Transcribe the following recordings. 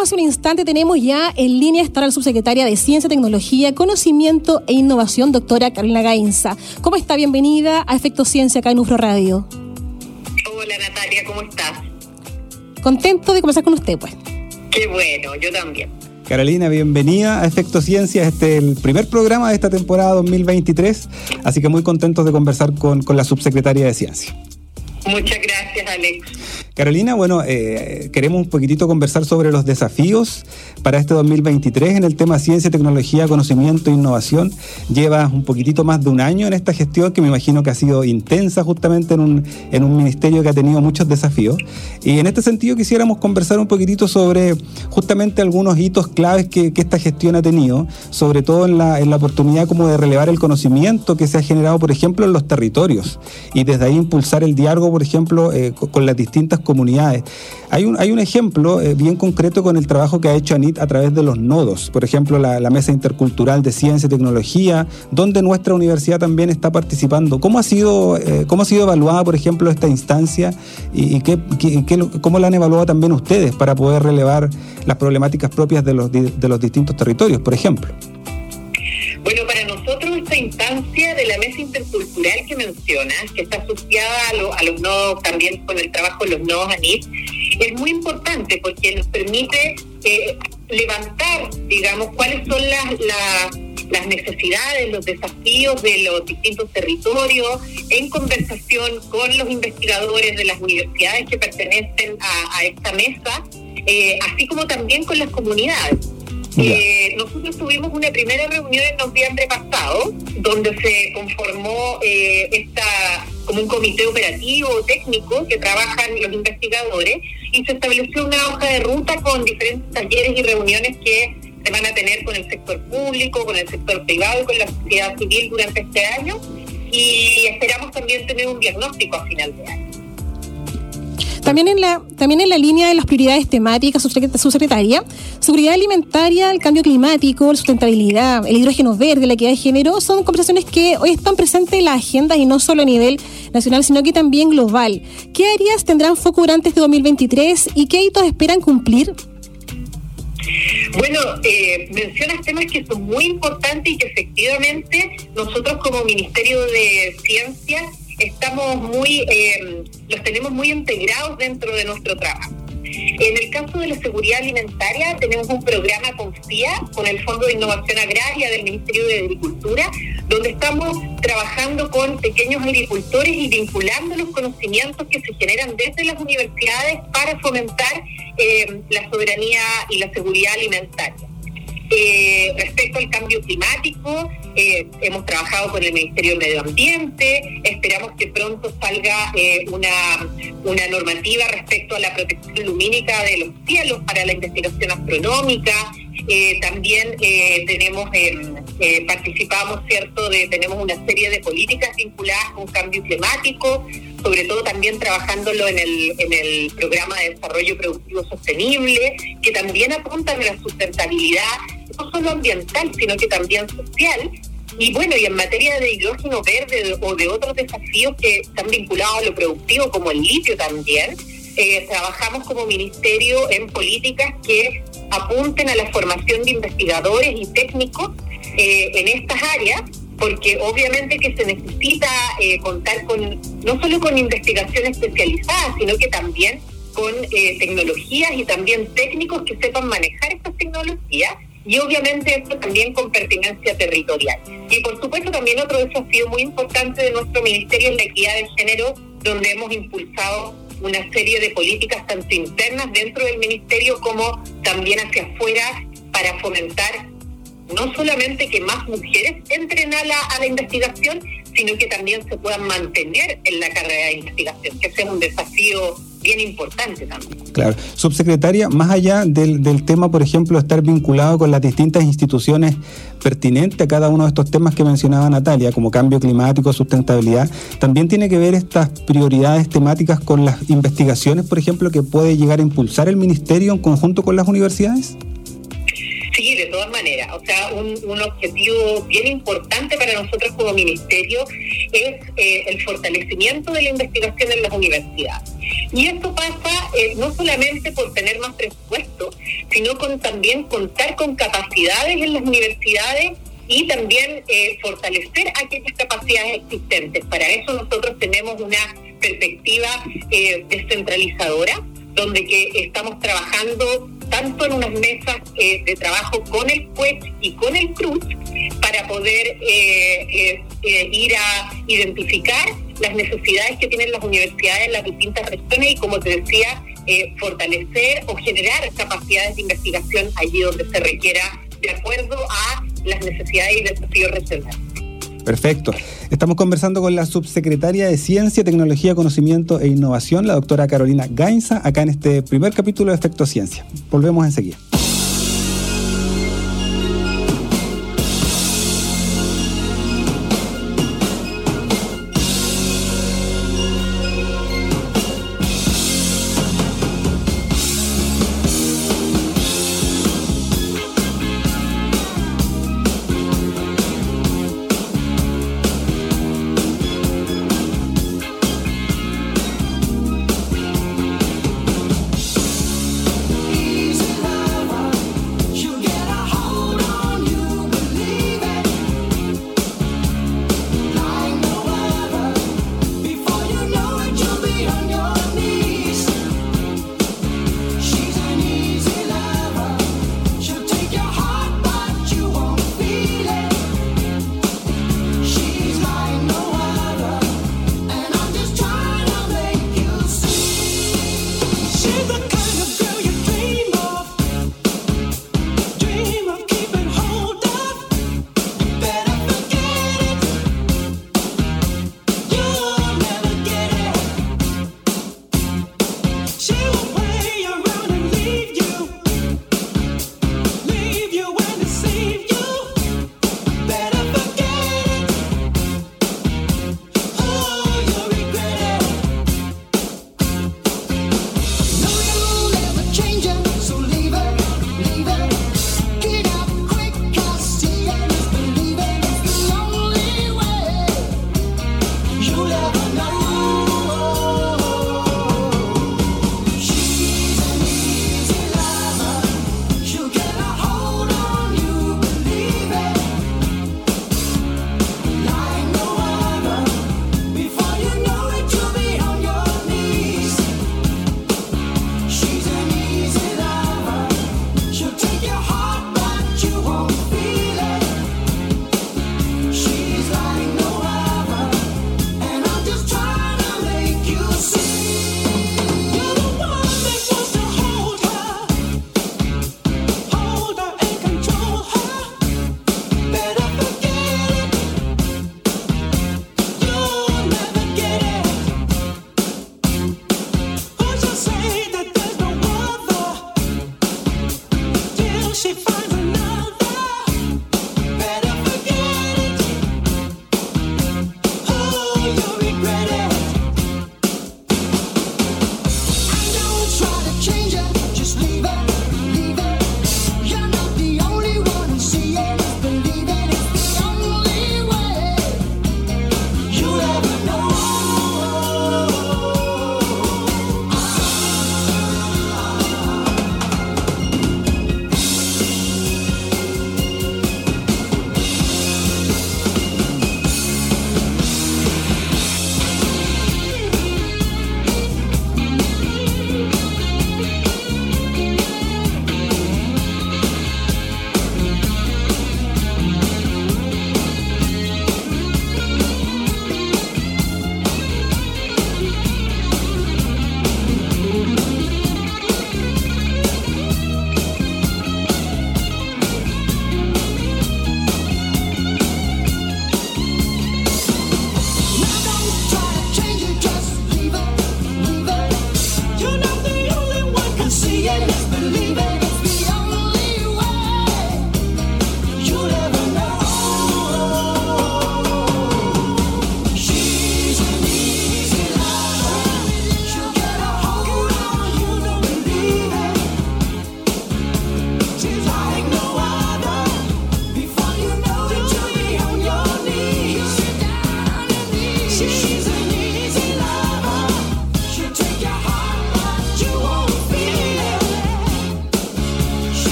Hace un instante, tenemos ya en línea estar la subsecretaria de Ciencia, Tecnología, Conocimiento e Innovación, doctora Carolina Gainza. ¿Cómo está? Bienvenida a Efecto Ciencia acá en UFRO Radio. Hola Natalia, ¿cómo estás? Contento de conversar con usted, pues. Qué bueno, yo también. Carolina, bienvenida a Efecto Ciencia. Este es el primer programa de esta temporada 2023, así que muy contentos de conversar con, con la subsecretaria de Ciencia. Muchas gracias, Alex. Carolina, bueno, eh, queremos un poquitito conversar sobre los desafíos para este 2023 en el tema ciencia, tecnología, conocimiento e innovación. Llevas un poquitito más de un año en esta gestión que me imagino que ha sido intensa justamente en un, en un ministerio que ha tenido muchos desafíos. Y en este sentido quisiéramos conversar un poquitito sobre justamente algunos hitos claves que, esta gestión ha tenido, sobre todo en la, en la oportunidad como de relevar el conocimiento que se ha generado, por ejemplo, en los territorios y desde ahí impulsar el diálogo, por ejemplo, eh, con las distintas comunidades. Hay un, hay un ejemplo eh, bien concreto con el trabajo que ha hecho ANIT a través de los nodos, por ejemplo, la, Mesa Intercultural de Ciencia y Tecnología, donde nuestra universidad también está participando. ¿Cómo ha sido, eh, cómo ha sido evaluada, por ejemplo, esta instancia y, qué, cómo la han evaluado también ustedes para poder relevar las problemáticas propias de los, de los distintos territorios, por ejemplo? Instancia de la mesa intercultural que mencionas, que está asociada a, los nodos, también con el trabajo de los nodos ANIT, es muy importante porque nos permite eh, levantar, digamos, cuáles son las, las, necesidades, los desafíos de los distintos territorios, en conversación con los investigadores de las universidades que pertenecen a, esta mesa, eh, así como también con las comunidades. Eh, nosotros tuvimos una primera reunión en noviembre pasado, donde se conformó eh, esta como un comité operativo técnico que trabajan los investigadores y se estableció una hoja de ruta con diferentes talleres y reuniones que se van a tener con el sector público, con el sector privado y con la sociedad civil durante este año y esperamos también tener un diagnóstico a final de año. También en la, también en la línea de las prioridades temáticas, subsecretaria, seguridad alimentaria, el cambio climático, la sustentabilidad, el hidrógeno verde, la equidad de género, son conversaciones que hoy están presentes en la agenda y no solo a nivel nacional, sino que también global. ¿Qué áreas tendrán foco durante este 2023 y qué hitos esperan cumplir? Bueno, eh, mencionas temas que son muy importantes y que efectivamente nosotros como Ministerio de Ciencia estamos muy, eh, los tenemos muy integrados dentro de nuestro trabajo. En el caso de la seguridad alimentaria, tenemos un programa CONFIA con el Fondo de Innovación Agraria del Ministerio de Agricultura, donde estamos trabajando con pequeños agricultores y vinculando los conocimientos que se generan desde las universidades para fomentar eh, la soberanía y la seguridad alimentaria. Eh, respecto al cambio climático, eh, hemos trabajado con el Ministerio del Medio Ambiente, esperamos que pronto salga eh, una, una normativa respecto a la protección lumínica de los cielos para la investigación astronómica. también tenemos participamos, ¿cierto?, de, tenemos una serie de políticas vinculadas con cambio climático, sobre todo también trabajándolo en el, en el programa de desarrollo productivo sostenible, que también apuntan a la sustentabilidad, no solo ambiental, sino que también social. Y bueno, y en materia de hidrógeno verde o de otros desafíos que están vinculados a lo productivo, como el litio también, eh, trabajamos como ministerio en políticas que apunten a la formación de investigadores y técnicos eh, en estas áreas porque obviamente que se necesita eh, contar con no solo con investigación especializada, sino que también con eh, tecnologías y también técnicos que sepan manejar estas tecnologías y obviamente esto también con pertinencia territorial. Y por supuesto también otro desafío muy importante de nuestro ministerio es la equidad de género, donde hemos impulsado una serie de políticas tanto internas dentro del ministerio como también hacia afuera para fomentar no solamente que más mujeres entren a la, a la investigación, sino que también se puedan mantener en la carrera de investigación, que ese es un desafío bien importante también. Claro. Subsecretaria, más allá del, del tema, por ejemplo, estar vinculado con las distintas instituciones pertinentes a cada uno de estos temas que mencionaba Natalia, como cambio climático, sustentabilidad, también tiene que ver estas prioridades temáticas con las investigaciones, por ejemplo, que puede llegar a impulsar el Ministerio en conjunto con las universidades? Sí, de todas maneras. O sea, un, objetivo bien importante para nosotros como ministerio es eh, el fortalecimiento de la investigación en las universidades. Y esto pasa eh, no solamente por tener más presupuesto, sino con también contar con capacidades en las universidades y también eh, fortalecer aquellas capacidades existentes. Para eso nosotros tenemos una perspectiva descentralizadora, donde que estamos trabajando tanto en unas mesas eh, de trabajo con el CUET y con el CRUZ para poder eh, eh, ir a identificar las necesidades que tienen las universidades en las distintas regiones y, como te decía, fortalecer o generar capacidades de investigación allí donde se requiera de acuerdo a las necesidades y desafíos regionales. Perfecto. Estamos conversando con la subsecretaria de Ciencia, Tecnología, Conocimiento e Innovación, la doctora Carolina Gainza, acá en este primer capítulo de Efecto Ciencia. Volvemos enseguida.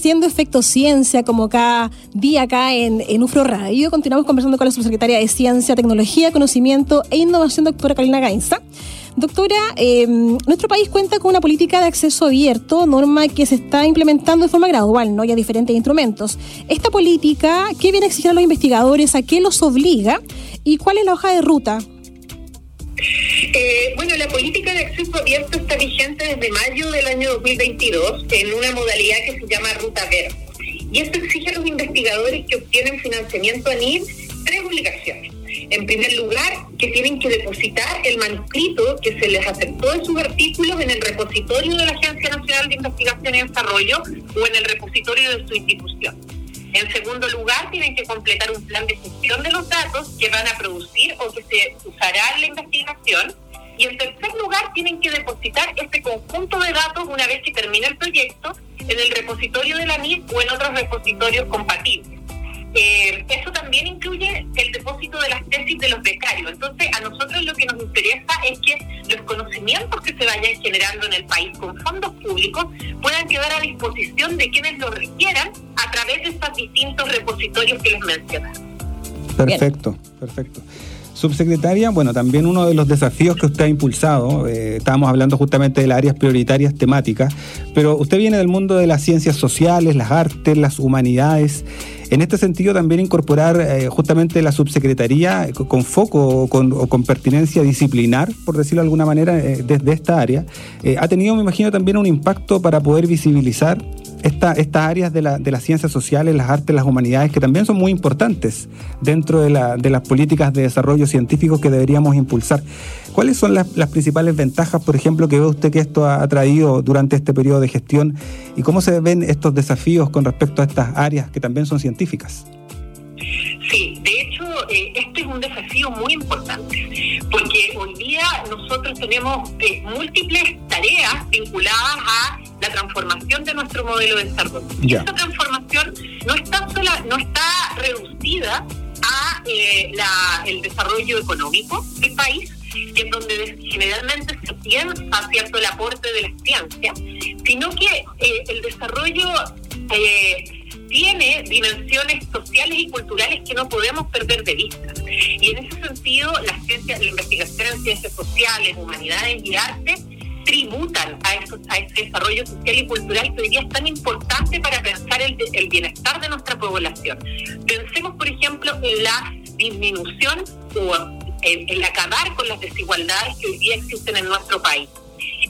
Haciendo Efecto Ciencia, como cada día acá en, en UFRO Radio. Continuamos conversando con la subsecretaria de Ciencia, Tecnología, Conocimiento e Innovación, doctora Carolina Gainza. Doctora, eh, nuestro país cuenta con una política de acceso abierto, norma que se está implementando de forma gradual, ¿no? Y a diferentes instrumentos. Esta política, ¿qué viene a exigir a los investigadores? ¿A qué los obliga? ¿Y cuál es la hoja de ruta? Eh, bueno, la política de acceso abierto está vigente desde mayo del año 2022 en una modalidad que se llama Ruta Verde. Y esto exige a los investigadores que obtienen financiamiento ANID tres obligaciones. En primer lugar, que tienen que depositar el manuscrito que se les aceptó de sus artículos en el repositorio de la Agencia Nacional de Investigación y Desarrollo o en el repositorio de su institución. En segundo lugar, tienen que completar un plan de gestión de los datos que van a producir o que se usará en la investigación. Y en tercer lugar, tienen que depositar este conjunto de datos una vez que termine el proyecto en el repositorio de la NIS o en otros repositorios compatibles. Eh, eso también incluye el depósito de las tesis de los becarios. Entonces, a nosotros lo que nos interesa es que los conocimientos que se vayan generando en el país con fondos públicos puedan quedar a disposición de quienes lo requieran a través de estos distintos repositorios que les mencioné. Perfecto, perfecto. Subsecretaria, bueno, también uno de los desafíos que usted ha impulsado, eh, estábamos hablando justamente de las áreas prioritarias temáticas, pero usted viene del mundo de las ciencias sociales, las artes, las humanidades. En este sentido, también incorporar eh, justamente la subsecretaría eh, con foco o con, pertinencia disciplinar, por decirlo de alguna manera, desde esta área, ha tenido, me imagino, también un impacto para poder visibilizar esta, estas áreas de, la, de, las ciencias sociales, las artes, las humanidades, que también son muy importantes dentro de, la, de las políticas de desarrollo científico que deberíamos impulsar. ¿Cuáles son las, las, principales ventajas, por ejemplo, que ve usted que esto ha traído durante este periodo de gestión y cómo se ven estos desafíos con respecto a estas áreas que también son científicas? Sí, de hecho, eh, este es un desafío muy importante, porque hoy día nosotros tenemos eh, múltiples tareas vinculadas a la transformación de nuestro modelo de desarrollo. Esta transformación no está sola, no está reducida a eh, la, el desarrollo económico del país, que es donde generalmente se piensa cierto el aporte de la ciencia, sino que eh, el desarrollo eh, tiene dimensiones sociales y culturales que no podemos perder de vista. Y en ese sentido, la ciencia, la investigación en ciencias sociales, humanidades y arte tributan a, a ese desarrollo social y cultural que hoy día es tan importante para pensar el, el bienestar de nuestra población. Pensemos, por ejemplo, en la disminución o en, el acabar con las desigualdades que hoy día existen en nuestro país.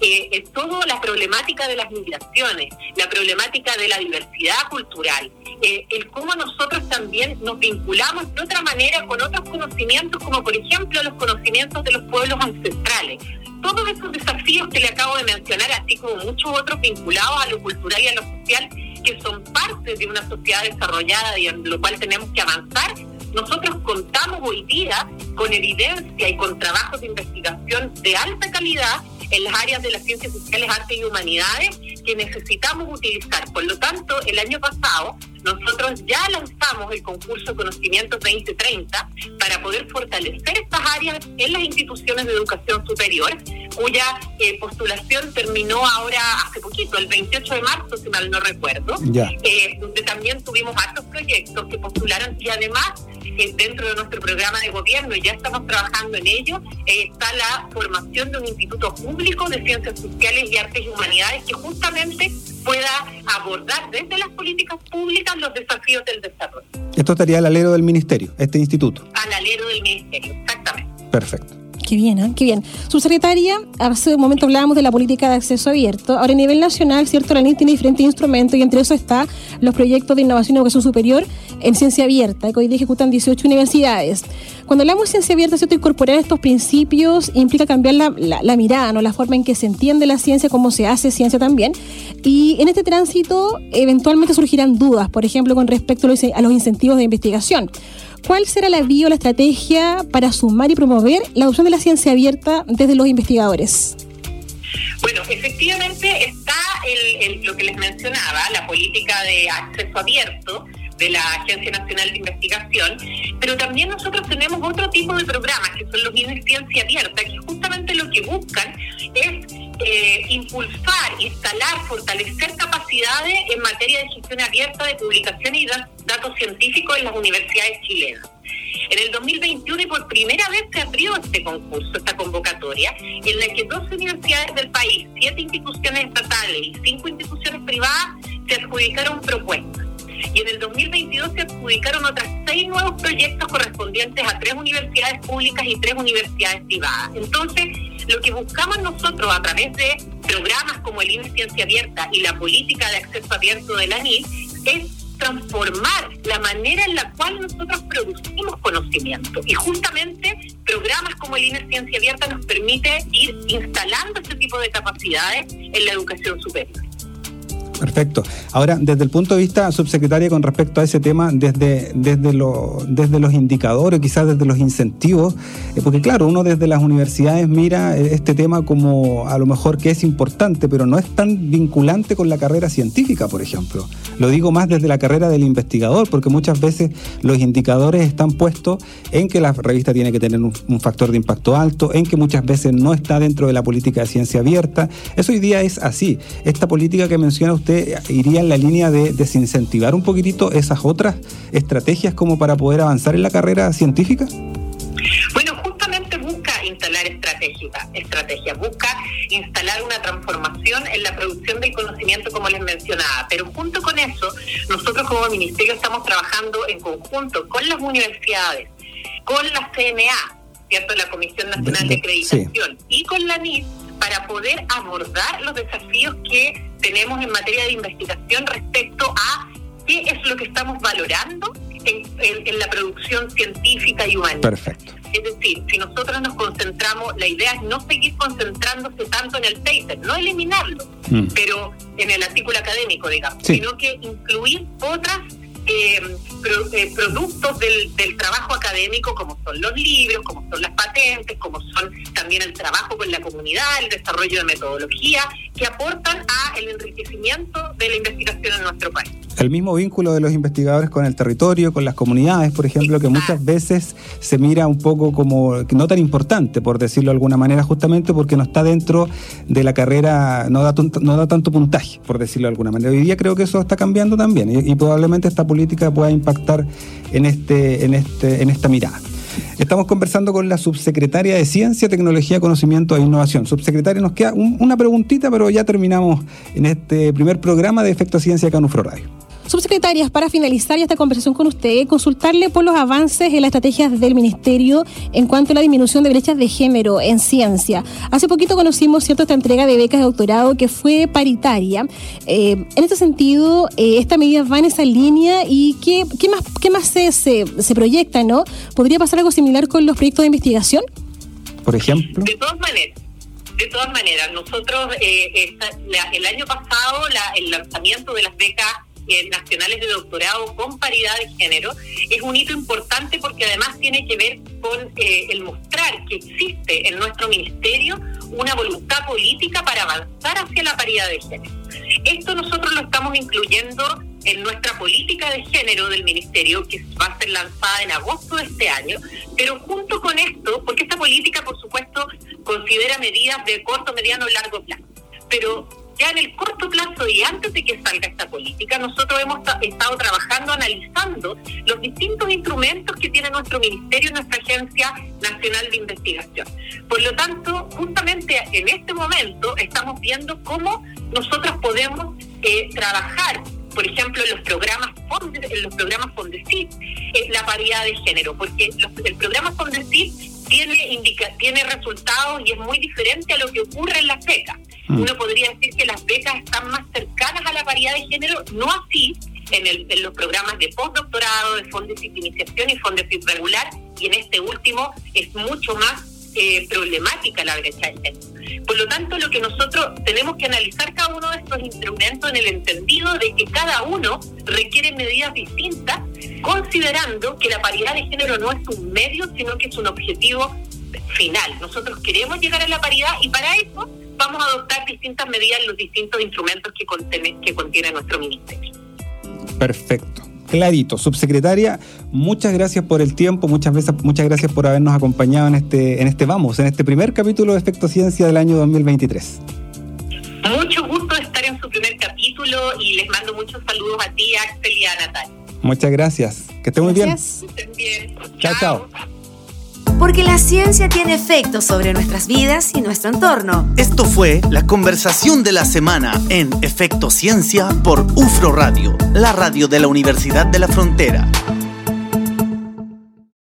Eh, toda la problemática de las migraciones, la problemática de la diversidad cultural, eh, el cómo nosotros también nos vinculamos de otra manera con otros conocimientos, como por ejemplo los conocimientos de los pueblos ancestrales todos esos desafíos que le acabo de mencionar, así como muchos otros vinculados a lo cultural y a lo social, que son parte de una sociedad desarrollada y en lo cual tenemos que avanzar, nosotros contamos hoy día con evidencia y con trabajos de investigación de alta calidad en las áreas de las ciencias sociales, artes y humanidades que necesitamos utilizar. Por lo tanto, el año pasado nosotros ya lanzamos el concurso Conocimientos 2030 para poder fortalecer estas áreas en las instituciones de educación superior, cuya eh, postulación terminó ahora hace poquito, el 28 de marzo, si mal no recuerdo, eh, donde también tuvimos altos proyectos que postularon y además eh, dentro de nuestro programa de gobierno, y ya estamos trabajando en ello, está la formación de un instituto público de ciencias sociales y artes y humanidades que justamente pueda abordar desde las políticas públicas los desafíos del desarrollo. Esto estaría al alero del ministerio, este instituto. Al alero del ministerio, exactamente. Perfecto. Qué bien, ¿eh? qué bien. Subsecretaria, hace un momento hablábamos de la política de acceso abierto. Ahora, a nivel nacional, cierto, la NIT tiene diferentes instrumentos y entre eso está los proyectos de innovación y educación superior en ciencia abierta, que hoy día ejecutan 18 universidades. Cuando hablamos de ciencia abierta, ¿cierto? incorporar estos principios implica cambiar la, la, mirada, ¿no? la forma en que se entiende la ciencia, cómo se hace ciencia también. Y en este tránsito, eventualmente surgirán dudas, por ejemplo, con respecto a los incentivos de investigación. ¿Cuál será la vía o la estrategia para sumar y promover la adopción de la ciencia abierta desde los investigadores? Bueno, efectivamente está el, lo que les mencionaba, la política de acceso abierto de la Agencia Nacional de Investigación, pero también nosotros tenemos otro tipo de programas que son los bienes ciencia abierta, que justamente lo que buscan es eh, impulsar, instalar, fortalecer capacidades en materia de gestión abierta de publicación y datos científicos en las universidades chilenas. En el 2021 y por primera vez se abrió este concurso, esta convocatoria, en la que dos universidades del país, siete instituciones estatales y cinco instituciones privadas se adjudicaron propuestas. Y en el 2022 se adjudicaron otras seis nuevos proyectos correspondientes a tres universidades públicas y tres universidades privadas. Entonces, lo que buscamos nosotros a través de programas como el INE Ciencia Abierta y la política de acceso abierto de la NIL es transformar la manera en la cual nosotros producimos conocimiento. Y justamente programas como el INE Ciencia Abierta nos permite ir instalando este tipo de capacidades en la educación superior. Perfecto. Ahora, desde el punto de vista, subsecretaria, con respecto a ese tema, desde, desde, desde los indicadores, quizás desde los incentivos, eh, porque claro, uno desde las universidades mira eh, este tema como a lo mejor que es importante, pero no es tan vinculante con la carrera científica, por ejemplo. Lo digo más desde la carrera del investigador, porque muchas veces los indicadores están puestos en que la revista tiene que tener un, un factor de impacto alto, en que muchas veces no está dentro de la política de ciencia abierta. Eso hoy día es así. Esta política que menciona usted iría en la línea de desincentivar un poquitito esas otras estrategias como para poder avanzar en la carrera científica? Bueno, justamente busca instalar estrategias, estrategias, busca instalar una transformación en la producción del conocimiento como les mencionaba, pero junto con eso, nosotros como ministerio estamos trabajando en conjunto con las universidades, con la CNA, ¿cierto? la Comisión Nacional de Acreditación, y con la NIS para poder abordar los desafíos que tenemos en materia de investigación respecto a qué es lo que estamos valorando en, la producción científica y humana. Perfecto. Es decir, si nosotros nos concentramos, la idea es no seguir concentrándose tanto en el paper, no eliminarlo, mm. pero en el artículo académico, digamos, sino que incluir otras eh, eh, productos del, del, trabajo académico, como son los libros, como son las patentes, como son también el trabajo con la comunidad, el desarrollo de metodología, que aportan a el enriquecimiento de la investigación en nuestro país el mismo vínculo de los investigadores con el territorio, con las comunidades, por ejemplo, que muchas veces se mira un poco como no tan importante, por decirlo de alguna manera, justamente porque no está dentro de la carrera, no da, no da tanto puntaje, por decirlo de alguna manera. Hoy día creo que eso está cambiando también y, y probablemente esta política pueda impactar en, este, en, este, en esta mirada. Estamos conversando con la subsecretaria de Ciencia, Tecnología, Conocimiento e Innovación. Subsecretaria, nos queda una preguntita, pero ya terminamos en este primer programa de Efecto Ciencia Canufro Radio. Subsecretarias, para finalizar esta conversación con usted, consultarle por los avances en las estrategias del Ministerio en cuanto a la disminución de brechas de género en ciencia. Hace poquito conocimos cierta esta entrega de becas de doctorado que fue paritaria. Eh, en este sentido, eh, esta medida va en esa línea y ¿qué, qué más, qué más se, se, proyecta? ¿no? ¿Podría pasar algo similar con los proyectos de investigación? Por ejemplo. De todas maneras. De todas maneras, nosotros eh, el año pasado el lanzamiento de las becas nacionales de doctorado con paridad de género es un hito importante porque además tiene que ver con eh, el mostrar que existe en nuestro ministerio una voluntad política para avanzar hacia la paridad de género. Esto nosotros lo estamos incluyendo en nuestra política de género del ministerio, que va a ser lanzada en agosto de este año, pero junto con esto, porque esta política, por supuesto, considera medidas de corto, mediano y largo plazo, pero ya en el corto plazo y antes de que salga esta política, nosotros hemos estado trabajando, analizando los distintos instrumentos que tiene nuestro ministerio, nuestra Agencia Nacional de Investigación. Por lo tanto, justamente en este momento estamos viendo cómo nosotros podemos eh, trabajar por ejemplo, en los programas en los programas Fondesit, es la paridad de género, porque el programa Fondesit tiene indica, tiene resultados y es muy diferente a lo que ocurre en las becas. Mm. Uno podría decir que las becas están más cercanas a la paridad de género, no así en, los programas de postdoctorado, de Fondesit Iniciación y Fondesit Regular, y en este último es mucho más eh, problemática la brecha de género. Por lo tanto, lo que nosotros tenemos que analizar cada uno de estos instrumentos en el entendido de que cada uno requiere medidas distintas, considerando que la paridad de género no es un medio, sino que es un objetivo final. Nosotros queremos llegar a la paridad y para eso vamos a distintas medidas en los distintos instrumentos que contiene, que contiene nuestro ministerio. Perfecto clarito. Subsecretaria, muchas gracias por el tiempo, muchas veces, muchas gracias por habernos acompañado en este, en este Vamos, en este primer capítulo de Efecto Ciencia del año 2023. Mucho gusto de estar en su primer capítulo y les mando muchos saludos a ti, Axel y a Natalia. Muchas gracias. Que estén muy bien. Gracias. Estén bien. Chao, chao. Porque la ciencia tiene efectos sobre nuestras vidas y nuestro entorno. Esto fue la conversación de la semana en Efecto Ciencia por UFRO Radio, la radio de la Universidad de la Frontera.